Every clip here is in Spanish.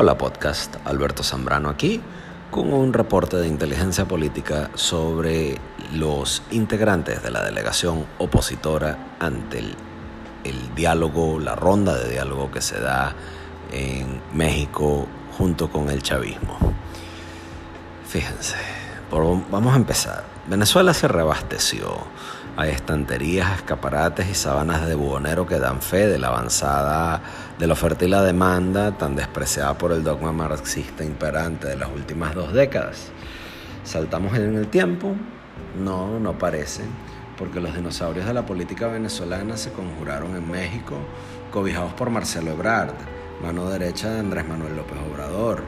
Hola podcast, Alberto Zambrano aquí con un reporte de inteligencia política sobre los integrantes de la delegación opositora ante el, diálogo, la ronda de diálogo que se da en México junto con el chavismo. Fíjense, vamos a empezar. Venezuela se reabasteció. Hay estanterías, escaparates y sabanas de buhonero que dan fe de la avanzada de la oferta y la demanda tan despreciada por el dogma marxista imperante de las últimas dos décadas. ¿Saltamos en el tiempo? No, no parece, porque los dinosaurios de la política venezolana se conjuraron en México, cobijados por Marcelo Ebrard, mano derecha de Andrés Manuel López Obrador,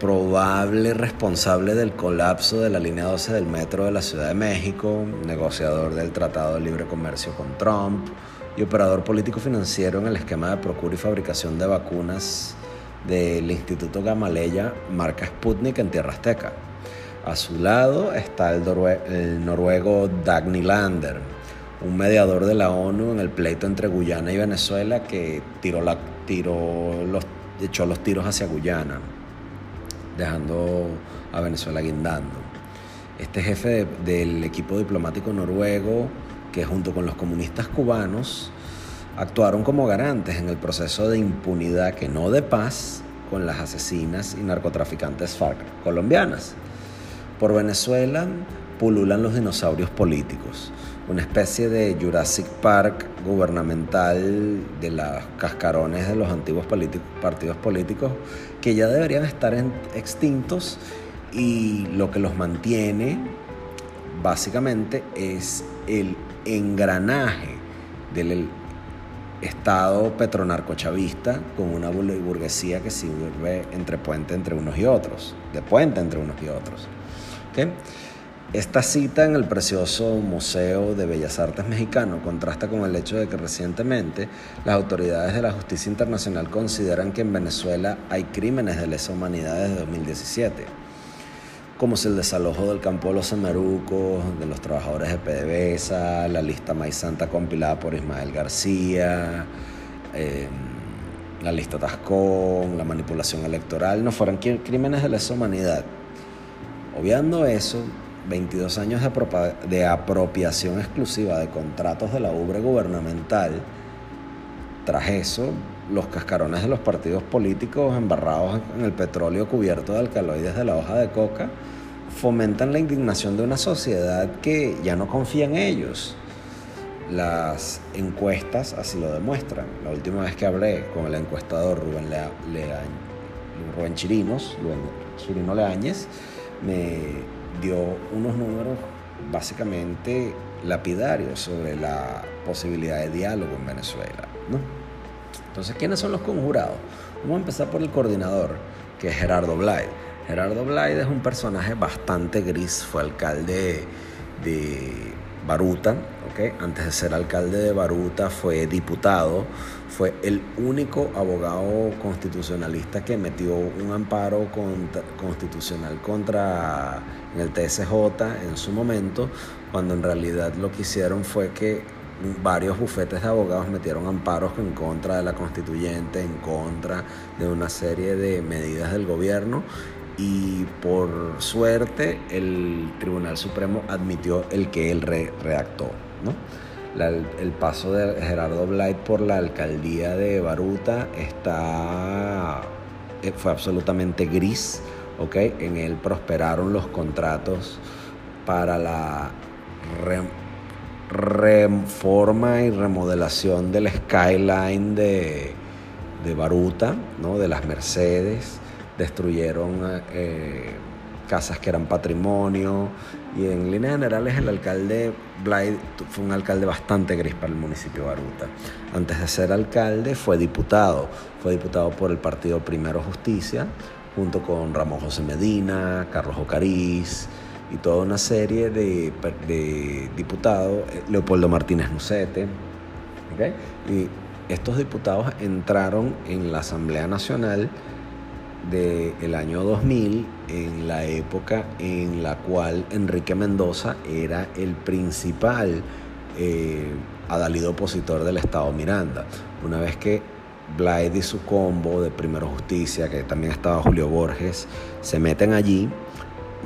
probable responsable del colapso de la línea 12 del metro de la Ciudad de México, negociador del Tratado de Libre Comercio con Trump y operador político financiero en el esquema de procura y fabricación de vacunas del Instituto Gamaleya, marca Sputnik en Tierra Azteca. A su lado está el, noruego Dagny Lander, un mediador de la ONU en el pleito entre Guyana y Venezuela que tiró los, echó los tiros hacia Guyana dejando a Venezuela guindando. Este jefe del equipo diplomático noruego, que junto con los comunistas cubanos, actuaron como garantes en el proceso de impunidad, que no de paz, con las asesinas y narcotraficantes FARC colombianas. Por Venezuela pululan los dinosaurios políticos, una especie de Jurassic Park gubernamental de los cascarones de los antiguos partidos políticos que ya deberían estar extintos y lo que los mantiene básicamente es el engranaje del Estado petronarcochavista con una burguesía que sirve entre puente entre unos y otros, de puente entre unos y otros. ¿Okay? Esta cita en el precioso Museo de Bellas Artes mexicano contrasta con el hecho de que recientemente las autoridades de la justicia internacional consideran que en Venezuela hay crímenes de lesa humanidad desde 2017, como es el desalojo del campo de los Semerucos, de los trabajadores de PDVSA, la lista maíz santa compilada por Ismael García, em, la lista Tascón, la manipulación electoral, no fueron crímenes de lesa humanidad. Obviando eso, 22 años de, apropiación exclusiva de contratos de la ubre gubernamental, tras eso, los cascarones de los partidos políticos embarrados en el petróleo cubierto de alcaloides de la hoja de coca fomentan la indignación de una sociedad que ya no confía en ellos. Las encuestas así lo demuestran. La última vez que hablé con el encuestador Rubén, Rubén Chirinos, Rubén Chirino Leáñez, me dio unos números básicamente lapidarios sobre la posibilidad de diálogo en Venezuela. ¿no? Entonces, ¿quiénes son los conjurados? Vamos a empezar por el coordinador, que es Gerardo Blay. Gerardo Blay es un personaje bastante gris, fue alcalde de Baruta, ¿okay? antes de ser alcalde de Baruta fue diputado, fue el único abogado constitucionalista que metió un amparo constitucional contra el TSJ en su momento, cuando en realidad lo que hicieron fue que varios bufetes de abogados metieron amparos en contra de la constituyente, en contra de una serie de medidas del gobierno y por suerte el Tribunal Supremo admitió el que él redactó. el paso de Gerardo Blight por la alcaldía de Baruta está, eh, fue absolutamente gris. ¿Okay? En él prosperaron los contratos para la reforma y remodelación del skyline de, de Baruta, ¿no? de las Mercedes destruyeron eh, casas que eran patrimonio y en líneas generales el alcalde Blythe fue un alcalde bastante gris para el municipio de Baruta. Antes de ser alcalde fue diputado, fue diputado por el partido Primero Justicia junto con Ramón José Medina, Carlos Ocariz y toda una serie de, diputados, eh, Leopoldo Martínez Nucete. Y estos diputados entraron en la Asamblea Nacional del año 2000, en la época en la cual Enrique Mendoza era el principal eh, adalido opositor del Estado Miranda. Una vez que Blyde y su combo de Primero Justicia, que también estaba Julio Borges, se meten allí.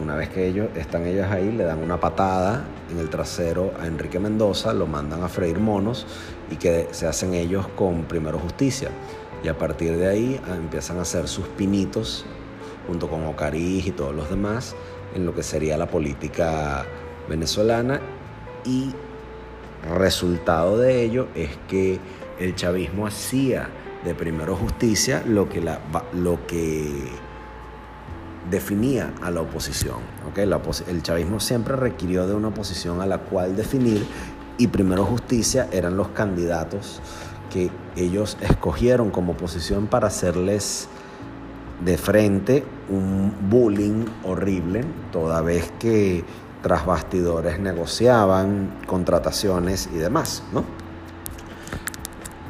Una vez que ellos están ellos ahí, le dan una patada en el trasero a Enrique Mendoza, lo mandan a freír monos y que se hacen ellos con Primero Justicia. Y a partir de ahí ah, empiezan a hacer sus pinitos junto con Ocariz y todos los demás en lo que sería la política venezolana y resultado de ello es que el chavismo hacía de primero justicia lo que, lo que definía a la oposición. el chavismo siempre requirió de una oposición a la cual definir y primero justicia eran los candidatos que ellos escogieron como oposición para hacerles de frente un bullying horrible, toda vez que tras bastidores negociaban contrataciones y demás, ¿no?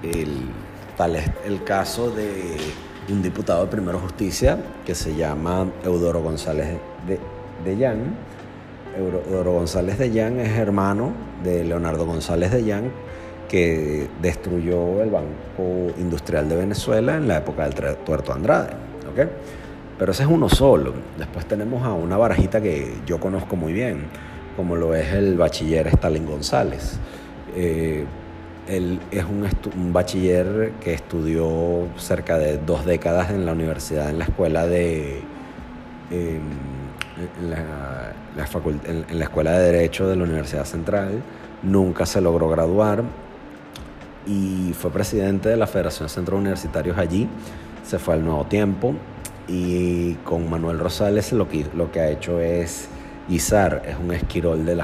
El, tal es el caso de un diputado de Primero Justicia que se llama Eudoro González de, de Llán. Eudoro González de Llán es hermano de Leonardo González de Llán, que destruyó el Banco Industrial de Venezuela en la época del Tuerto Andrade. ¿okay? Pero ese es uno solo. Después tenemos a una barajita que yo conozco muy bien, como lo es el bachiller Stalin González. Eh, él es un, bachiller que estudió cerca de dos décadas en la universidad, en la escuela de... Em, en, la, en la Escuela de Derecho de la Universidad Central. Nunca se logró graduar y fue presidente de la Federación de Centros Universitarios allí. Se fue al Nuevo Tiempo y con Manuel Rosales lo que, ha hecho es izar, es un esquirol de,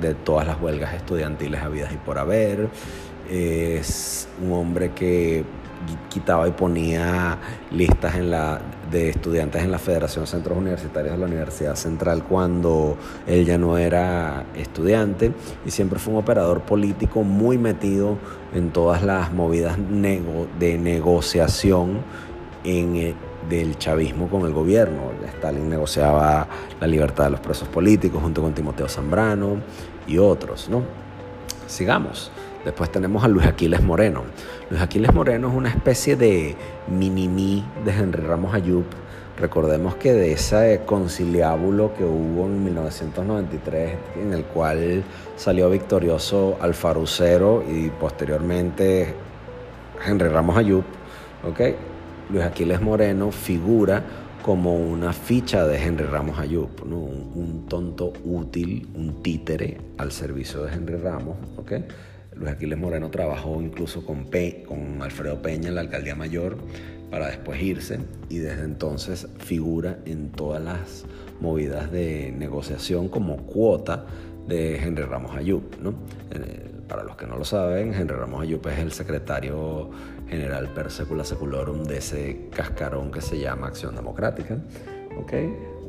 de todas las huelgas estudiantiles habidas y por haber. Es un hombre que quitaba y ponía listas en la, de estudiantes en la Federación de Centros Universitarios de la Universidad Central cuando él ya no era estudiante y siempre fue un operador político muy metido en todas las movidas de negociación en, eh, del chavismo con el gobierno. Stalin negociaba la libertad de los presos políticos junto con Timoteo Zambrano y otros. ¿no? Sigamos. Después tenemos a Luis Aquiles Moreno. Luis Aquiles Moreno es una especie de mini de Henry Ramos Ayub. Recordemos que de ese conciliábulo que hubo en 1993, en el cual salió victorioso Alfarucero y posteriormente Henry Ramos Ayub, ¿okay? Luis Aquiles Moreno figura como una ficha de Henry Ramos Ayub, un, tonto útil, un títere al servicio de Henry Ramos. ¿okay? Luis Aquiles Moreno trabajó incluso con, con Alfredo Peña en la alcaldía mayor para después irse y desde entonces figura en todas las movidas de negociación como cuota de Henry Ramos Ayub. ¿no? Eh, para los que no lo saben, Henry Ramos Ayub es el secretario general per secula seculorum de ese cascarón que se llama Acción Democrática.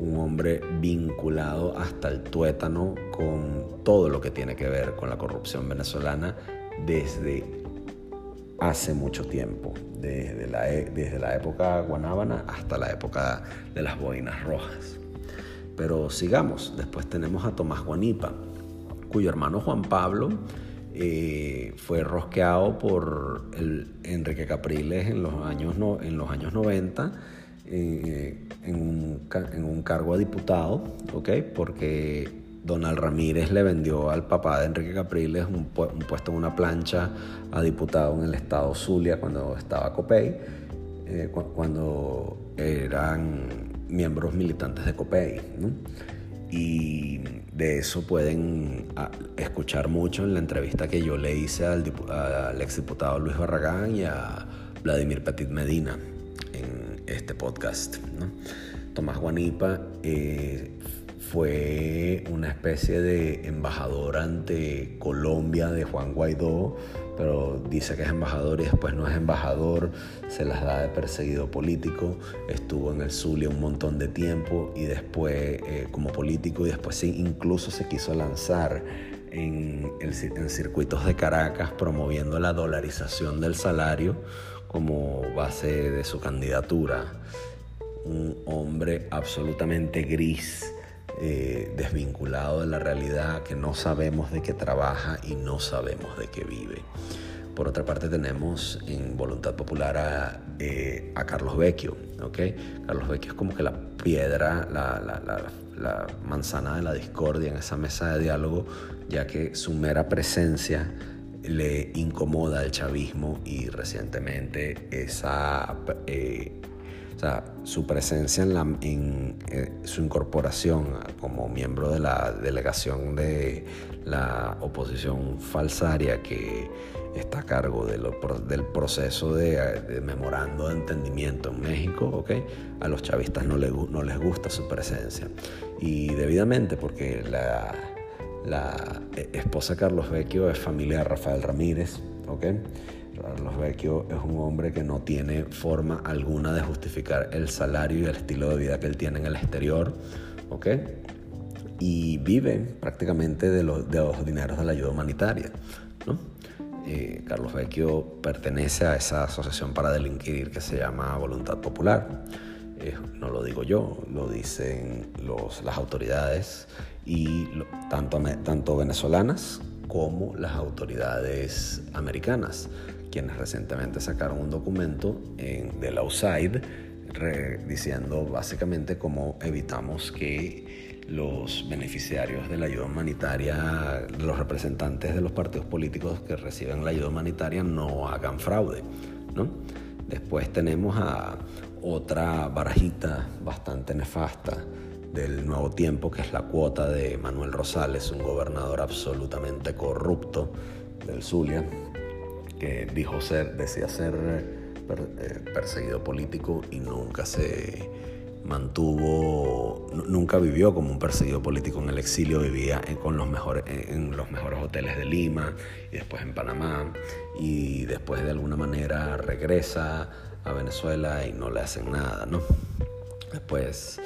Un hombre vinculado hasta el tuétano con todo lo que tiene que ver con la corrupción venezolana desde hace mucho tiempo, desde la, e, desde la época guanábana hasta la época de las boinas rojas. Pero sigamos, después tenemos a Tomás Guanipa, cuyo hermano Juan Pablo eh, fue rosqueado por el Enrique Capriles en los años, no, en los años 90 eh, en, un, en, un, cargo a diputado, ¿okay? porque Donald Ramírez le vendió al papá de Enrique Capriles un, puesto en una plancha a diputado en el estado Zulia cuando estaba Copey, eh, cuando eran miembros militantes de Copey. ¿no? y de eso pueden ah, escuchar mucho en la entrevista que yo le hice al, exdiputado Luis Barragán y a Vladimir Petit Medina este podcast. Tomás Guanipa eh, fue una especie de embajador ante Colombia de Juan Guaidó pero dice que es embajador y después no es embajador, se las da de perseguido político, estuvo en el Zulia un montón de tiempo y después eh, como político y después sí, incluso se quiso lanzar en, en circuitos de Caracas promoviendo la dolarización del salario como base de su candidatura. Un hombre absolutamente gris eh, desvinculado de la realidad, que no sabemos de qué trabaja y no sabemos de qué vive. Por otra parte tenemos en Voluntad Popular a, eh, Carlos Vecchio. ¿okay? Carlos Vecchio es como que la piedra, la, manzana de la discordia en esa mesa de diálogo, ya que su mera presencia le incomoda al chavismo y recientemente esa eh, su presencia en, la, en eh, su incorporación como miembro de la delegación de la oposición falsaria que está a cargo de del proceso de, memorando de entendimiento en México, a los chavistas no, no les gusta su presencia. Y debidamente porque la, la eh, esposa Carlos Vecchio es familia de Rafael Ramírez, ¿okay? Carlos Vecchio es un hombre que no tiene forma alguna de justificar el salario y el estilo de vida que él tiene en el exterior, ¿ok? Y vive prácticamente de los, de dineros de la ayuda humanitaria, ¿no? Eh, Carlos Vecchio pertenece a esa asociación para delinquir que se llama Voluntad Popular. No lo digo yo, lo dicen las autoridades y tanto, tanto venezolanas como las autoridades americanas quienes recientemente sacaron un documento en, del Outside diciendo básicamente cómo evitamos que los beneficiarios de la ayuda humanitaria, los representantes de los partidos políticos que reciben la ayuda humanitaria no hagan fraude. ¿no? Después tenemos a otra barajita bastante nefasta del nuevo tiempo, que es la cuota de Manuel Rosales, un gobernador absolutamente corrupto del Zulia, que dijo ser, decía ser eh, perseguido político y nunca se mantuvo, nunca vivió como un perseguido político. En el exilio, vivía con los mejores, en los mejores hoteles de Lima y después en Panamá y después de alguna manera regresa a Venezuela y no le hacen nada, ¿no? Después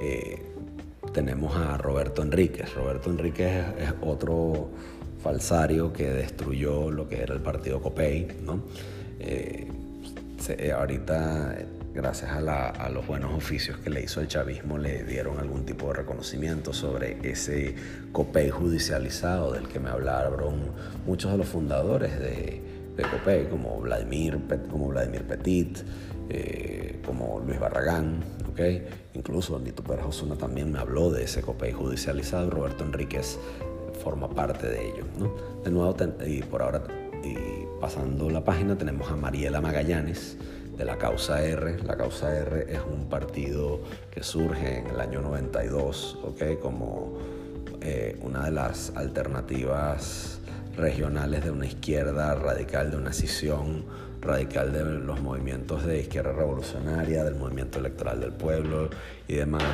eh, tenemos a Roberto Enríquez. Roberto Enríquez es otro falsario que destruyó lo que era el partido COPEI. ¿no? Eh, eh, ahorita, gracias a, los buenos oficios que le hizo el chavismo, le dieron algún tipo de reconocimiento sobre ese COPEI judicializado del que me hablaron muchos de los fundadores de, de COPEI, como Vladimir, como Vladimir Petit, eh, como Luis Barragán, ¿okay? incluso Nito Pérez Osuna también me habló de ese COPEI judicializado, Roberto Enríquez forma parte de ello. ¿no? De nuevo, y por ahora, y pasando la página, tenemos a Mariela Magallanes de la Causa R. La Causa R es un partido que surge en el año 92, ¿okay? como eh, una de las alternativas regionales de una izquierda radical, de una radical de los movimientos de izquierda revolucionaria, del movimiento electoral del pueblo y demás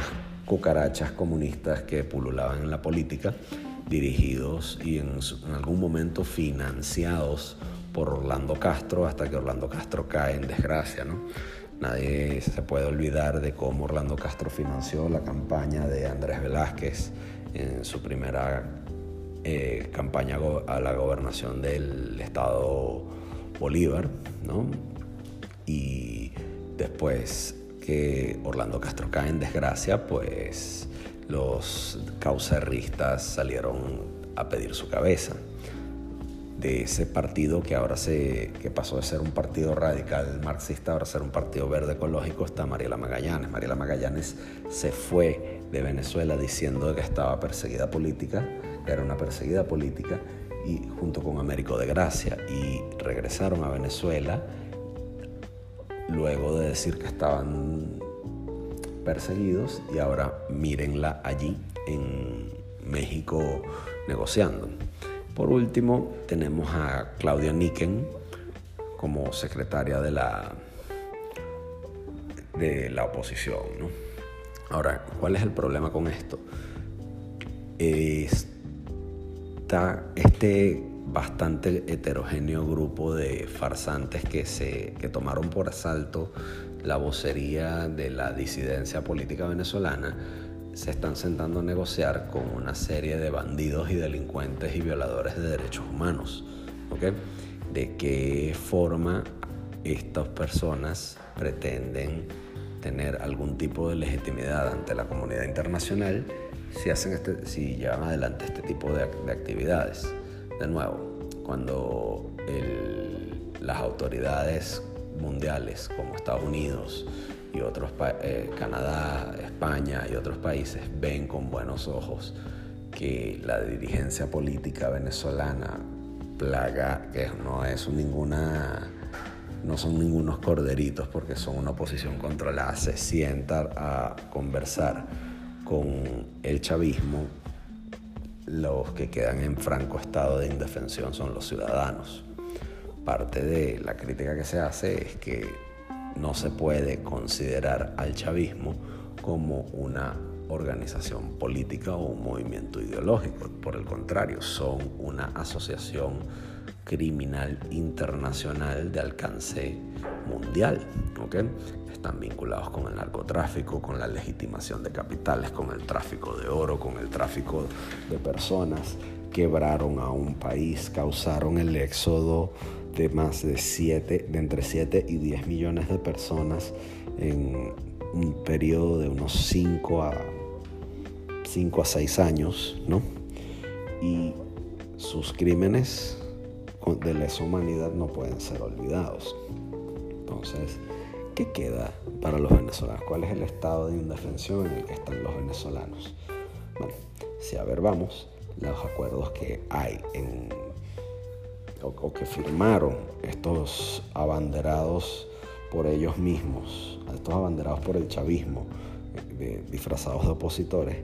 cucarachas comunistas que pululaban en la política dirigidos y en, algún momento financiados por Orlando Castro hasta que Orlando Castro cae en desgracia. ¿no? Nadie se puede olvidar de cómo Orlando Castro financió la campaña de Andrés Velázquez en su primera eh, campaña a la gobernación del estado Bolívar, ¿no? Y después que Orlando Castro cae en desgracia, pues los caucerristas salieron a pedir su cabeza. De ese partido que ahora se, que pasó de ser un partido radical marxista, ahora ser un partido verde ecológico, está Mariela Magallanes. Mariela Magallanes se fue de Venezuela diciendo que estaba perseguida política, que era una perseguida política, y junto con Américo de Gracia, y regresaron a Venezuela luego de decir que estaban perseguidos y ahora mírenla allí en México negociando. Por último, tenemos a Claudia Niken como secretaria de la, de la oposición. Ahora, ¿cuál es el problema con esto? Está este bastante heterogéneo grupo de farsantes que, se, que tomaron por asalto la vocería de la disidencia política venezolana, se están sentando a negociar con una serie de bandidos y delincuentes y violadores de derechos humanos. ¿De qué forma estas personas pretenden tener algún tipo de legitimidad ante la comunidad internacional si, hacen este, si llevan adelante este tipo de, de actividades? De nuevo, cuando el las autoridades mundiales como Estados Unidos y otros eh, Canadá, España y otros países ven con buenos ojos que la dirigencia política venezolana plaga, que no es ninguna no son ningunos corderitos porque son una oposición controlada, se sientan a conversar con el chavismo, los que quedan en franco estado de indefensión son los ciudadanos. Parte de la crítica que se hace es que no se puede considerar al chavismo como una organización política o un movimiento ideológico. Por el contrario, son una asociación criminal internacional de alcance mundial. Están vinculados con el narcotráfico, con la legitimación de capitales, con el tráfico de oro, con el tráfico de personas. Quebraron a un país, causaron el éxodo de más de 7, de entre 7 y 10 millones de personas en un periodo de unos 5 a 5 a 6 años, ¿no? Y sus crímenes de lesa humanidad no pueden ser olvidados. Entonces, ¿qué queda para los venezolanos? ¿Cuál es el estado de indefensión en el que están los venezolanos? Bueno, si a ver vamos, los acuerdos que hay en, o, que firmaron estos abanderados por ellos mismos, estos abanderados por el chavismo, eh, disfrazados de opositores,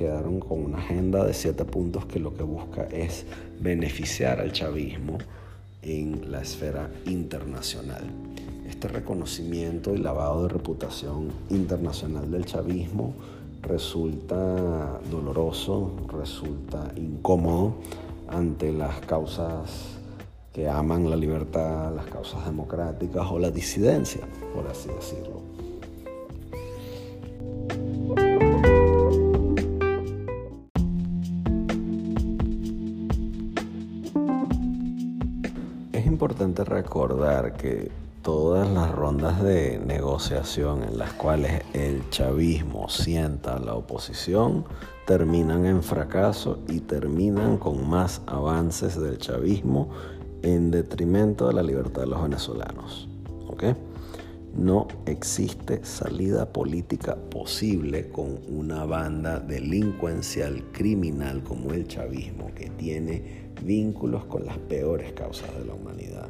quedaron con una agenda de siete puntos que lo que busca es beneficiar al chavismo en la esfera internacional. Este reconocimiento y lavado de reputación internacional del chavismo resulta doloroso, resulta incómodo ante las causas que aman la libertad, las causas democráticas o la disidencia, por así decirlo. Recordar que todas las rondas de negociación en las cuales el chavismo sienta a la oposición terminan en fracaso y terminan con más avances del chavismo en detrimento de la libertad de los venezolanos. No existe salida política posible con una banda delincuencial criminal como el chavismo que tiene vínculos con las peores causas de la humanidad,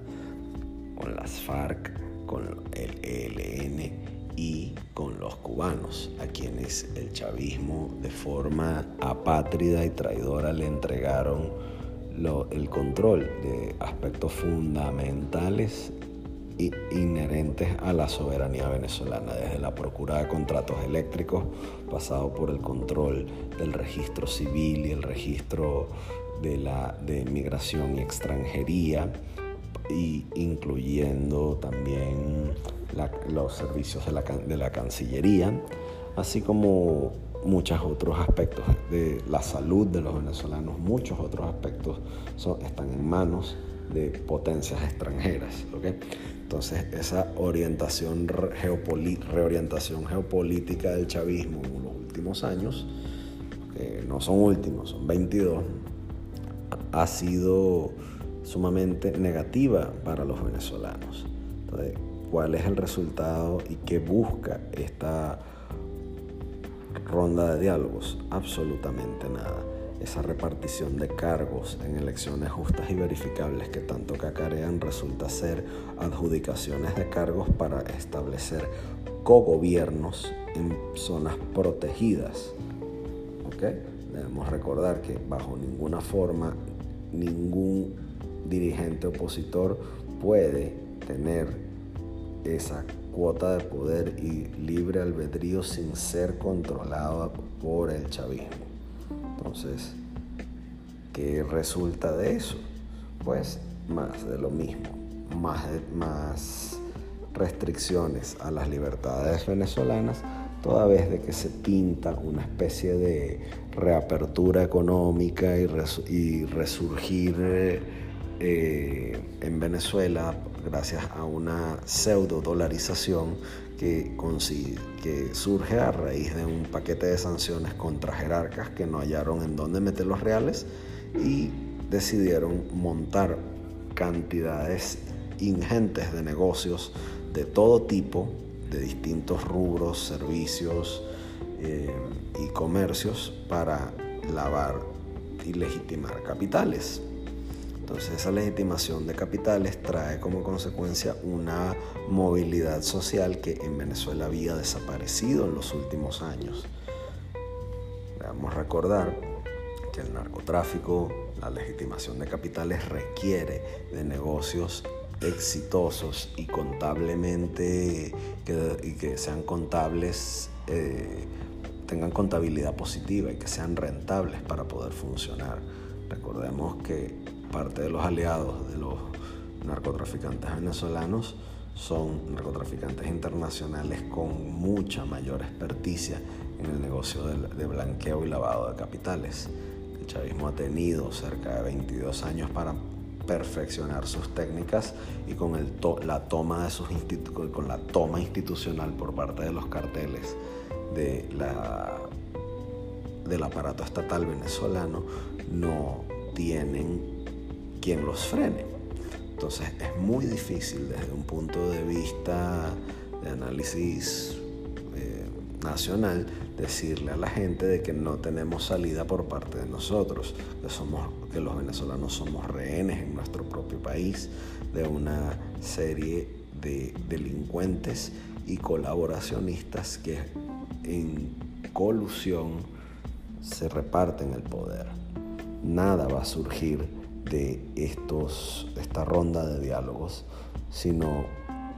con las FARC, con el ELN y con los cubanos, a quienes el chavismo de forma apátrida y traidora le entregaron el control de aspectos fundamentales inherentes a la soberanía venezolana, desde la procura de contratos eléctricos, pasado por el control del registro civil y el registro de, la, de migración y extranjería, incluyendo también los servicios de la, de la Cancillería, así como muchos otros aspectos de la salud de los venezolanos, muchos otros aspectos son, están en manos de potencias extranjeras. Entonces, esa orientación reorientación geopolítica del chavismo en los últimos años, que no son últimos, son 22, ha sido sumamente negativa para los venezolanos. Entonces, ¿cuál es el resultado y qué busca esta ronda de diálogos? Absolutamente nada. Esa repartición de cargos en elecciones justas y verificables que tanto cacarean resulta ser adjudicaciones de cargos para establecer cogobiernos en zonas protegidas. Debemos recordar que bajo ninguna forma ningún dirigente opositor puede tener esa cuota de poder y libre albedrío sin ser controlado por el chavismo. Entonces, ¿qué resulta de eso? Pues más de lo mismo, más, más restricciones a las libertades venezolanas, toda vez de que se pinta una especie de reapertura económica y, resurgir eh, en Venezuela gracias a una pseudo dolarización que, surge a raíz de un paquete de sanciones contra jerarcas que no hallaron en dónde meter los reales y decidieron montar cantidades ingentes de negocios de todo tipo, de distintos rubros, servicios eh, y comercios para lavar y legitimar capitales. Entonces esa legitimación de capitales trae como consecuencia una movilidad social que en Venezuela había desaparecido en los últimos años. Debemos recordar que el narcotráfico, la legitimación de capitales requiere de negocios exitosos y contablemente que, y que sean contables, eh, tengan contabilidad positiva y que sean rentables para poder funcionar. Recordemos que parte de los aliados de los narcotraficantes venezolanos son narcotraficantes internacionales con mucha mayor experticia en el negocio de, blanqueo y lavado de capitales. El chavismo ha tenido cerca de 22 años para perfeccionar sus técnicas y con la toma de sus con la toma institucional por parte de los carteles del aparato estatal venezolano no tienen quien los frene. Entonces es muy difícil desde un punto de vista de análisis eh, nacional decirle a la gente de que no tenemos salida por parte de nosotros, que, somos, que los venezolanos somos rehenes en nuestro propio país de una serie de delincuentes y colaboracionistas que en colusión se reparten el poder. Nada va a surgir de estos, esta ronda de diálogos, sino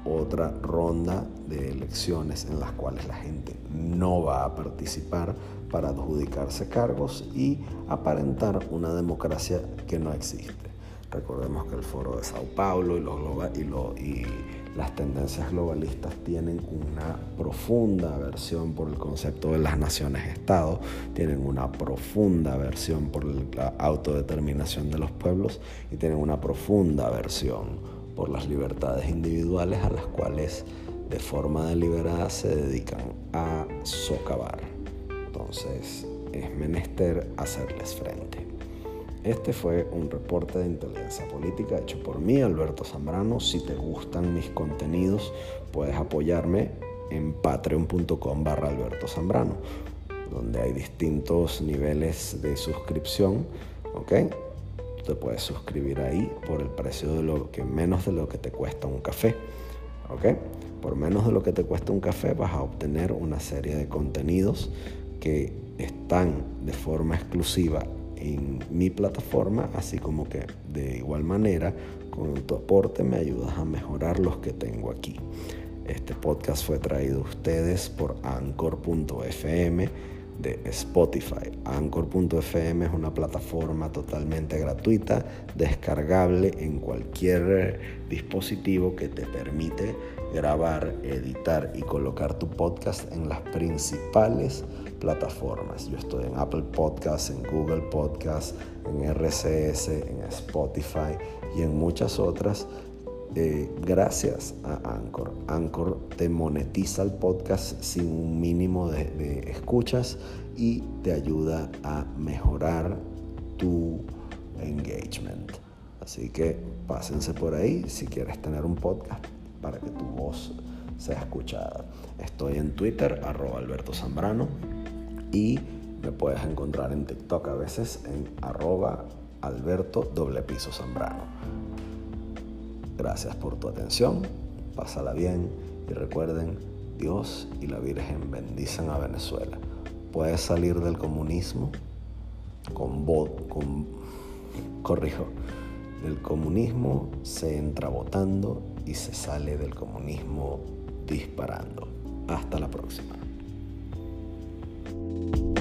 otra ronda de elecciones en las cuales la gente no va a participar para adjudicarse cargos y aparentar una democracia que no existe. Recordemos que el foro de Sao Paulo y, los y, las tendencias globalistas tienen una profunda aversión por el concepto de las naciones-estado, tienen una profunda aversión por la autodeterminación de los pueblos y tienen una profunda aversión por las libertades individuales a las cuales de forma deliberada se dedican a socavar. Entonces es menester hacerles frente. Este fue un reporte de inteligencia política hecho por mí, Alberto Zambrano. Si te gustan mis contenidos, puedes apoyarme en patreon.com barra Alberto Zambrano, donde hay distintos niveles de suscripción. ¿Ok? te puedes suscribir ahí por el precio de lo que menos de lo que te cuesta un café. ¿Ok? Por menos de lo que te cuesta un café vas a obtener una serie de contenidos que están de forma exclusiva en mi plataforma, así como que de igual manera con tu aporte me ayudas a mejorar los que tengo aquí. Este podcast fue traído a ustedes por anchor.fm de Spotify. Anchor.fm es una plataforma totalmente gratuita, descargable en cualquier dispositivo que te permite grabar, editar y colocar tu podcast en las principales plataformas. Yo estoy en Apple Podcasts, en Google Podcasts, en RCS, en Spotify y en muchas otras. Eh, gracias a Anchor. Anchor te monetiza el podcast sin un mínimo de, de escuchas y te ayuda a mejorar tu engagement. Así que pásense por ahí si quieres tener un podcast para que tu voz sea escuchada. Estoy en Twitter, arroba Alberto Zambrano y me puedes encontrar en TikTok a veces en arroba Alberto doble piso Zambrano. Gracias por tu atención, pásala bien y recuerden, Dios y la Virgen bendicen a Venezuela. Puedes salir del comunismo con voz, con, corrijo, del comunismo se entra votando y se sale del comunismo disparando. Hasta la próxima. you